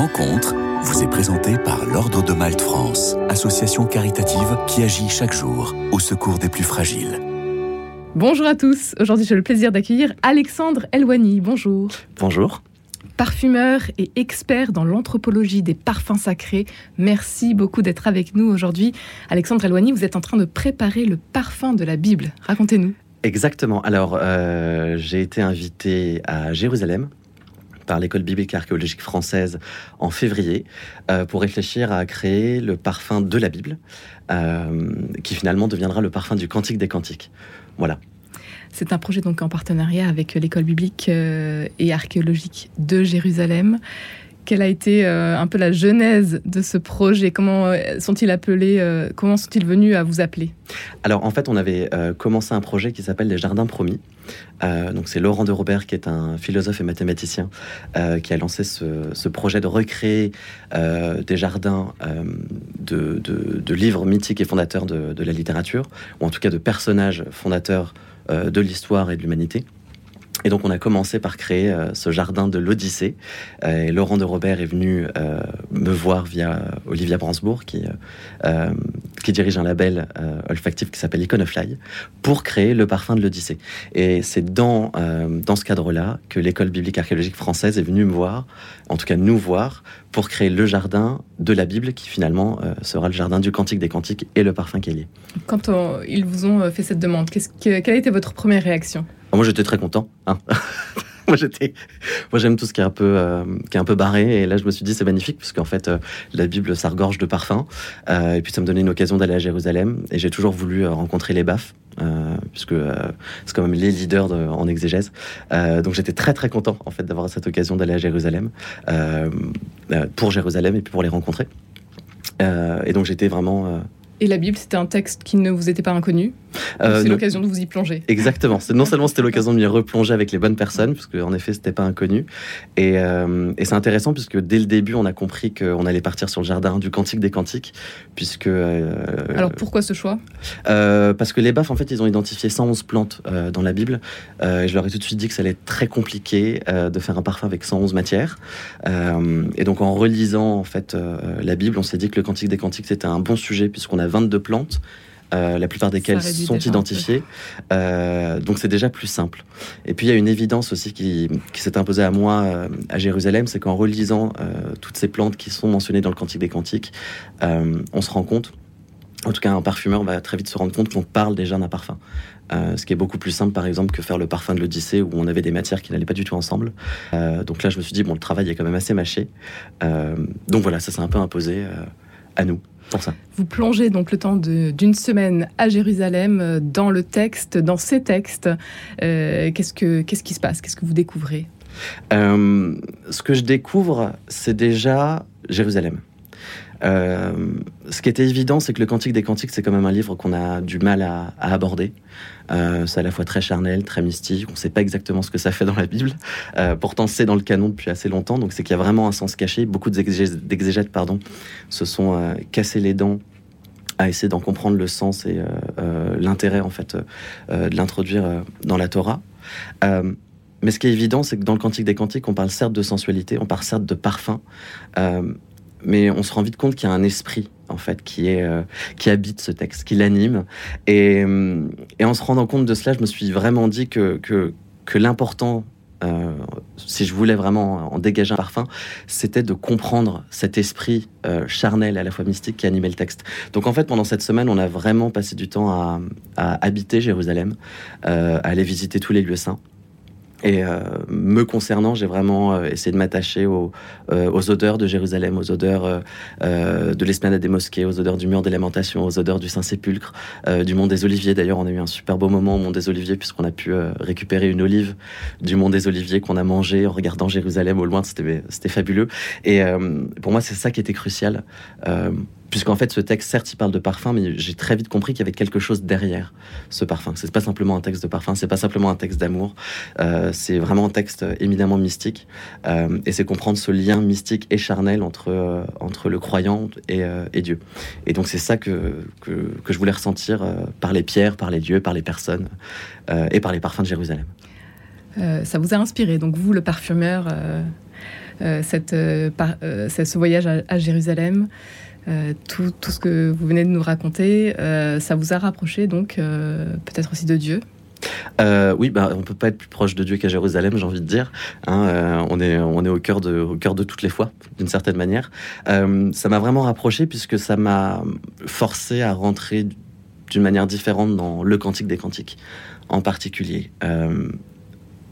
rencontre vous est présentée par l'Ordre de Malte France, association caritative qui agit chaque jour au secours des plus fragiles. Bonjour à tous. Aujourd'hui, j'ai le plaisir d'accueillir Alexandre Elwani. Bonjour. Bonjour. Parfumeur et expert dans l'anthropologie des parfums sacrés. Merci beaucoup d'être avec nous aujourd'hui. Alexandre Elwani, vous êtes en train de préparer le parfum de la Bible. Racontez-nous. Exactement. Alors, euh, j'ai été invité à Jérusalem l'école biblique archéologique française en février euh, pour réfléchir à créer le parfum de la Bible, euh, qui finalement deviendra le parfum du Cantique des Cantiques. Voilà. C'est un projet donc en partenariat avec l'école biblique et archéologique de Jérusalem. Quelle a été un peu la genèse de ce projet? Comment sont-ils appelés Comment sont-ils venus à vous appeler? Alors en fait, on avait commencé un projet qui s'appelle les Jardins Promis. Euh, donc c'est Laurent de Robert qui est un philosophe et mathématicien euh, qui a lancé ce, projet de recréer euh, des jardins de, livres mythiques et fondateurs de, la littérature, ou en tout cas de personnages fondateurs de l'histoire et de l'humanité. Et donc on a commencé par créer euh, ce jardin de l'Odyssée. Euh, et Laurent de Robert est venu euh, me voir via Olivia Bransbourg, qui, dirige un label olfactif qui s'appelle Iconofly, pour créer le parfum de l'Odyssée. Et c'est dans, dans ce cadre-là que l'école biblique archéologique française est venue me voir, en tout cas nous voir, pour créer le jardin de la Bible, qui finalement sera le jardin du Cantique des Cantiques et le parfum qu'elle est. Quand ils vous ont fait cette demande, que, quelle a été votre première réaction? Moi, j'étais très content. Hein. moi, j'aime tout ce qui est un peu, euh, qui est un peu barré. Et là, je me suis dit, c'est magnifique, parce qu'en fait, euh, la Bible, ça regorge de parfums. Euh, et puis, ça me donnait une occasion d'aller à Jérusalem. Et j'ai toujours voulu rencontrer les baffes, puisque c'est quand même les leaders en exégèse. donc, j'étais très, très content, en fait, d'avoir cette occasion d'aller à Jérusalem, pour Jérusalem et puis pour les rencontrer. et donc, j'étais vraiment et la Bible, c'était un texte qui ne vous était pas inconnu? Euh, c'est l'occasion de vous y plonger. Exactement. Non seulement c'était l'occasion de m'y replonger avec les bonnes personnes, puisque en effet, c'était pas inconnu. Et, euh, et c'est intéressant puisque dès le début, on a compris qu'on allait partir sur le jardin du Cantique des Cantiques, puisque. Euh, Alors pourquoi ce choix? Parce que les baffes, en fait, ils ont identifié 111 plantes dans la Bible. et je leur ai tout de suite dit que ça allait être très compliqué de faire un parfum avec 111 matières. et donc, en relisant en fait la Bible, on s'est dit que le Cantique des Cantiques c'était un bon sujet puisqu'on a 22 plantes. Euh, la plupart desquelles sont identifiées. Euh, donc c'est déjà plus simple. Et puis il y a une évidence aussi qui, s'est imposée à moi euh, à Jérusalem, c'est qu'en relisant toutes ces plantes qui sont mentionnées dans le Cantique des Cantiques, on se rend compte, en tout cas un parfumeur va très vite se rendre compte qu'on parle déjà d'un parfum. ce qui est beaucoup plus simple, par exemple, que faire le parfum de l'Odyssée où on avait des matières qui n'allaient pas du tout ensemble. donc là, je me suis dit, bon, le travail est quand même assez mâché. donc voilà, ça s'est un peu imposé à nous. Vous plongez donc le temps d'une semaine à Jérusalem euh, dans le texte, dans ces textes. Euh, qu'est-ce, que, qu'est-ce qui se passe? Qu'est-ce que vous découvrez? Euh, Ce que je découvre, c'est déjà Jérusalem. Euh, ce qui était évident, c'est que le Cantique des Cantiques, c'est quand même un livre qu'on a du mal à, aborder. Euh, c'est à la fois très charnel, très mystique. On ne sait pas exactement ce que ça fait dans la Bible. Euh, pourtant, c'est dans le canon depuis assez longtemps. Donc, c'est qu'il y a vraiment un sens caché. Beaucoup d'exégètes, pardon, se sont cassés les dents à essayer d'en comprendre le sens et l'intérêt en fait de l'introduire dans la Torah. mais ce qui est évident, c'est que dans le Cantique des Cantiques, on parle certes de sensualité, on parle certes de parfum, mais on se rend vite compte qu'il y a un esprit en fait qui est euh, qui habite ce texte, qui l'anime. Et, euh, et, en se rendant compte de cela, je me suis vraiment dit que que, l'important euh, si je voulais vraiment en dégager un parfum, c'était de comprendre cet esprit charnel à la fois mystique qui animait le texte. Donc en fait, pendant cette semaine, on a vraiment passé du temps à, habiter Jérusalem, à aller visiter tous les lieux saints. Et me concernant, j'ai vraiment euh, essayé de m'attacher aux, euh, aux, odeurs de Jérusalem, aux odeurs de l'esplanade des mosquées, aux odeurs du mur des lamentations, aux odeurs du Saint-Sépulcre, du Mont des Oliviers. D'ailleurs, on a eu un super beau moment au Mont des Oliviers puisqu'on a pu récupérer une olive du Mont des Oliviers qu'on a mangé en regardant Jérusalem au loin. C'était fabuleux. Et pour moi, c'est ça qui était crucial puisqu'en fait ce texte certes il parle de parfum mais j'ai très vite compris qu'il y avait quelque chose derrière ce parfum. C'est pas simplement un texte de parfum c'est pas simplement un texte d'amour. Euh, c'est vraiment un texte éminemment mystique. Euh, et c'est comprendre ce lien mystique et charnel entre euh, entre le croyant et, Dieu. Et donc c'est ça que, que, je voulais ressentir par les pierres par les dieux par les personnes et par les parfums de Jérusalem. Ça vous a inspiré donc vous le parfumeur ce voyage à, Jérusalem. Tout, tout, ce que vous venez de nous raconter, ça vous a rapproché donc peut-être aussi de Dieu euh, oui, bah, on peut pas être plus proche de Dieu qu'à Jérusalem, j'ai envie de dire. Hein, euh, on est, au cœur de, toutes les fois, d'une certaine manière. Euh, ça m'a vraiment rapproché puisque ça m'a forcé à rentrer d'une manière différente dans le cantique des cantiques, en particulier.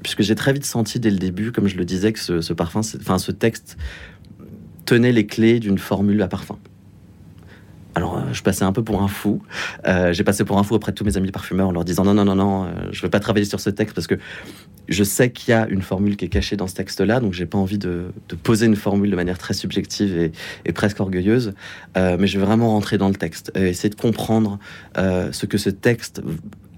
puisque j'ai très vite senti dès le début, comme je le disais, que ce, ce parfum, enfin ce texte tenait les clés d'une formule à parfum. Alors, euh, je passais un peu pour un fou. Euh, j'ai passé pour un fou auprès de tous mes amis parfumeurs en leur disant non, non, non, non, euh, je ne vais pas travailler sur ce texte parce que je sais qu'il y a une formule qui est cachée dans ce texte-là, donc j'ai pas envie de, poser une formule de manière très subjective et, presque orgueilleuse, mais je vais vraiment rentrer dans le texte et essayer de comprendre ce que ce texte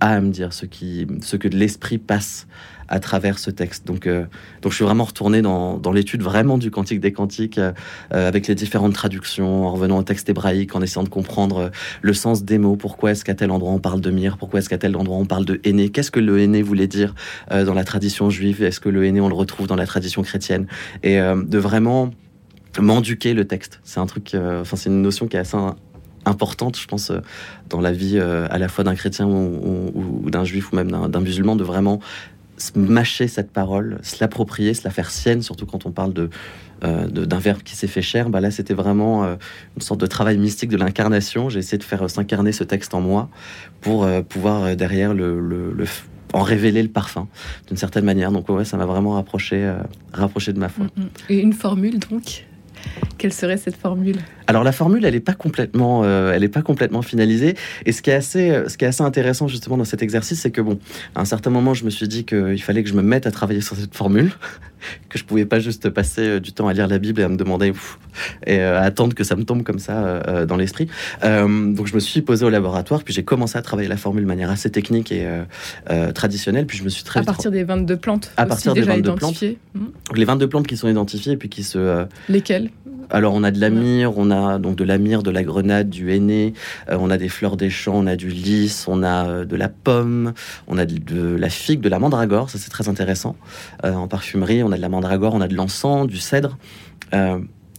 à me dire, ce, qui, ce que l'esprit passe à travers ce texte. Donc, euh, donc je suis vraiment retourné dans, dans l'étude vraiment du Cantique des Cantiques, euh, avec les différentes traductions, en revenant au texte hébraïque, en essayant de comprendre euh, le sens des mots. Pourquoi est-ce qu'à tel endroit on parle de mire Pourquoi est-ce qu'à tel endroit on parle de aîné Qu'est-ce que le aîné voulait dire dans la tradition juive? Est-ce que le aîné on le retrouve dans la tradition chrétienne? Et de vraiment m'enduquer le texte. C'est un truc, enfin c'est une notion qui est assez importante, je pense, dans la vie à la fois d'un chrétien ou, d'un juif ou même d'un musulman, de vraiment mâcher cette parole, se l'approprier, se la faire sienne, surtout quand on parle euh, de, d'un verbe qui s'est fait cher. Bah là, c'était vraiment euh, une sorte de travail mystique de l'incarnation. J'ai essayé de faire s'incarner ce texte en moi pour euh, pouvoir derrière le, en révéler le parfum d'une certaine manière. Donc ouais, ça m'a vraiment rapproché, rapproché de ma foi. Mm, mm. Et une formule donc? Quelle serait cette formule? Alors la formule, elle n'est pas complètement, euh, elle est pas complètement finalisée. Et ce qui est assez, euh, ce qui est assez intéressant justement dans cet exercice, c'est que bon, à un certain moment, je me suis dit qu'il fallait que je me mette à travailler sur cette formule, que je pouvais pas juste passer euh, du temps à lire la Bible et à me demander et à attendre que ça me tombe comme ça dans l'esprit. donc je me suis posé au laboratoire, puis j'ai commencé à travailler la formule de manière assez technique et traditionnelle. Puis je me suis très à partir des 22 plantes. À partir des 22 plantes. Hmm. Les 22 plantes qui sont identifiées et puis qui se. Lesquelles? Alors on a de la myrrhe, on a donc de la myrrhe, de la grenade, du henné, euh, on a des fleurs des champs, on a du lys, on a euh, de la pomme, on a de, la figue, de la mandragore, ça c'est très intéressant. Euh, en parfumerie, on a de la mandragore, on a de l'encens, du cèdre.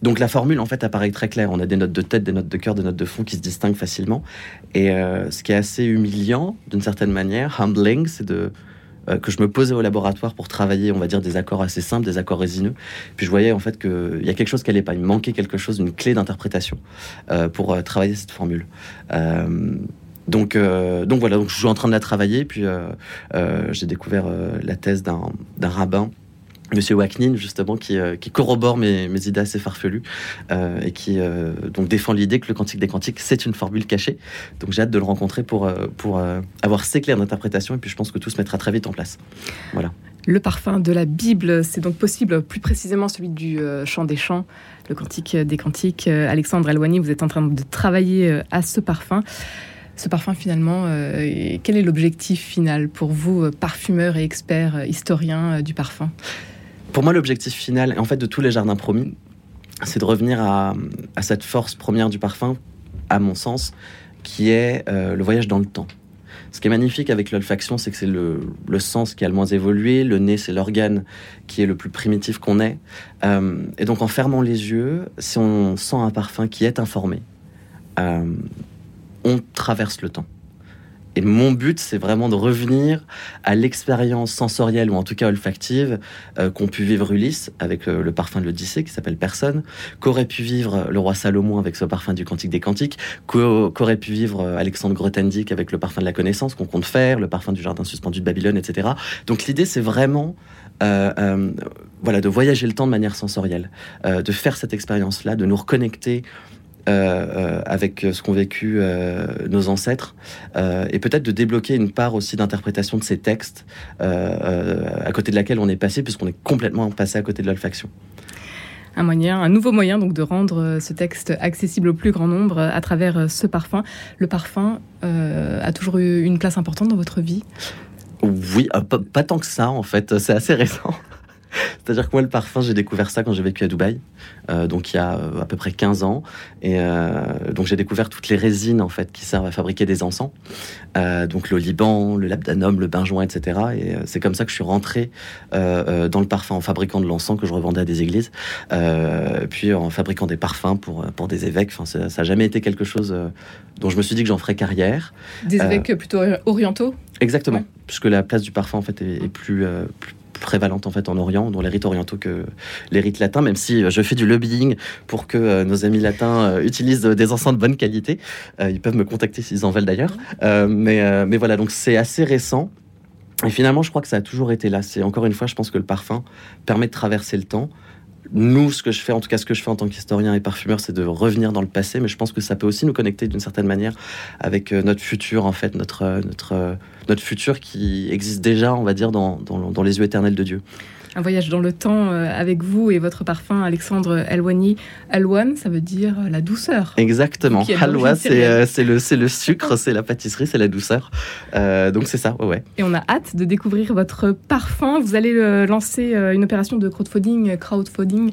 donc la formule en fait apparaît très claire. On a des notes de tête, des notes de cœur, des notes de fond qui se distinguent facilement. Et ce qui est assez humiliant d'une certaine manière, humbling, c'est de que je me posais au laboratoire pour travailler, on va dire, des accords assez simples, des accords résineux. Puis je voyais en fait qu'il y a quelque chose qui n'allait pas. Il me manquait quelque chose, une clé d'interprétation euh, pour euh, travailler cette formule. donc, donc voilà, donc je suis en train de la travailler. Puis j'ai découvert la thèse d'un rabbin Monsieur Waknin, justement, qui, euh, corrobore mes, idées assez farfelues euh, et qui euh, donc défend l'idée que le quantique des quantiques, c'est une formule cachée. Donc j'ai hâte de le rencontrer pour, pour avoir ses clairs d'interprétation et puis je pense que tout se mettra très vite en place. Voilà. Le parfum de la Bible, c'est donc possible, plus précisément celui du chant des chants, le quantique des quantiques. Alexandre Eloigny, vous êtes en train de travailler à ce parfum ce parfum finalement Quel est l'objectif final pour vous, parfumeur et expert historien du parfum? Pour moi, l'objectif final, en fait, de tous les jardins promis, c'est de revenir à, cette force première du parfum, à mon sens, qui est euh, le voyage dans le temps. Ce qui est magnifique avec l'olfaction, c'est que c'est le, sens qui a le moins évolué. Le nez, c'est l'organe qui est le plus primitif qu'on ait. Euh, et donc, en fermant les yeux, si on sent un parfum qui est informé, euh, on traverse le temps. Et mon but, c'est vraiment de revenir à l'expérience sensorielle, ou en tout cas olfactive, euh, qu'ont pu vivre Ulysse avec euh, le parfum de l'Odyssée, qui s'appelle Personne, qu'aurait pu vivre le roi Salomon avec ce parfum du Cantique des Cantiques, qu'aurait pu vivre euh, Alexandre Grothendieck avec le parfum de la connaissance qu'on compte faire, le parfum du jardin suspendu de Babylone, etc. Donc l'idée, c'est vraiment voilà, de voyager le temps de manière sensorielle, de faire cette expérience-là, de nous reconnecter euh, euh, avec ce qu'ont vécu euh, nos ancêtres, et peut-être de débloquer une part aussi d'interprétation de ces textes à côté de laquelle on est passé, puisqu'on est complètement passé à côté de l'olfaction. Un moyen, un nouveau moyen donc de rendre ce texte accessible au plus grand nombre à travers ce parfum. Le parfum a toujours eu une place importante dans votre vie? Oui, pas, pas tant que ça en fait, c'est assez récent. C'est-à-dire que moi, le parfum, j'ai découvert ça quand j'ai vécu à Dubaï, euh, donc il y a euh, à peu près 15 ans. Et euh, donc j'ai découvert toutes les résines en fait qui servent à fabriquer des encens. Donc le Liban, le labdanum, le benjoin, etc. Et c'est comme ça que je suis rentré dans le parfum en fabriquant de l'encens que je revendais à des églises, puis en fabriquant des parfums pour, pour des évêques. Enfin, ça n'a jamais été quelque chose dont je me suis dit que j'en ferais carrière. Des évêques plutôt orientaux? Exactement, Ouais. puisque la place du parfum en fait est, est plus, plus prévalente en fait en Orient, dans les rites orientaux que les rites latins, même si euh, je fais du lobbying pour que euh, nos amis latins euh, utilisent des encens de bonne qualité. Ils peuvent me contacter s'ils en veulent d'ailleurs. Euh, mais, mais voilà, donc c'est assez récent. Et finalement, je crois que ça a toujours été là. C'est encore une fois, je pense que le parfum permet de traverser le temps. Nous, ce que je fais, en tout cas ce que je fais en tant qu'historien et parfumeur, c'est de revenir dans le passé, mais je pense que ça peut aussi nous connecter d'une certaine manière avec euh, notre futur, en fait, notre, euh, notre, euh, notre futur qui existe déjà, on va dire, dans, dans, dans les yeux éternels de Dieu. Un voyage dans le temps euh, avec vous et votre parfum, Alexandre Elwani. Alwan, ça veut dire euh, la douceur. Exactement. Halwa, c'est euh, c'est le, sucre, c'est la pâtisserie, c'est la douceur. Euh, donc c'est ça, ouais, ouais. Et on a hâte de découvrir votre parfum. Vous allez lancer une opération de crowdfunding, crowdfunding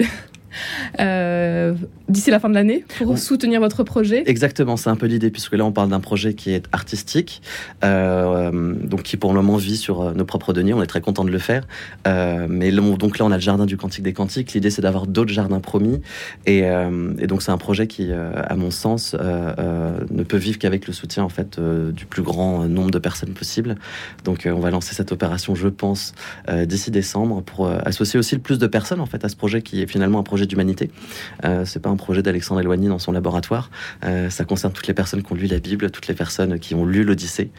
euh, d'ici la fin de l'année pour soutenir votre projet. Exactement, c'est un peu l'idée, puisque là on parle d'un projet qui est artistique, euh, donc qui pour le moment vit sur euh, nos propres deniers, on est très content de le faire. Euh, mais là, on- donc là on a le jardin du Cantique des Cantiques, l'idée c'est d'avoir d'autres jardins promis, et, euh, et donc c'est un projet qui, à mon sens, ne peut vivre qu'avec le soutien en fait du plus grand nombre de personnes possible. Donc on va lancer cette opération, je pense, d'ici décembre pour associer aussi le plus de personnes en fait à ce projet qui est finalement un projet d'humanité. C'est pas un projet d'Alexandre Eloigny dans son laboratoire. Euh, ça concerne toutes les personnes qui ont lu la Bible, toutes les personnes qui ont lu l'Odyssée,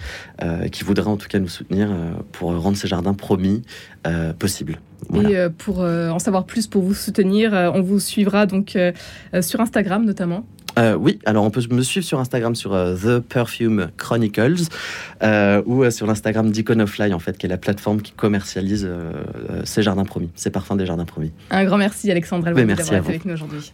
euh, qui voudraient en tout cas nous soutenir euh, pour rendre ces jardins promis euh, possibles. Voilà. Et pour en savoir plus, pour vous soutenir, on vous suivra donc sur Instagram notamment. Euh, oui, alors on peut me suivre sur Instagram sur euh, The Perfume Chronicles euh, ou sur l'Instagram d'Iconofly en fait, qui est la plateforme qui commercialise ces jardins promis, ces parfums des jardins promis. Un grand merci Alexandre merci d'avoir été avec nous aujourd'hui.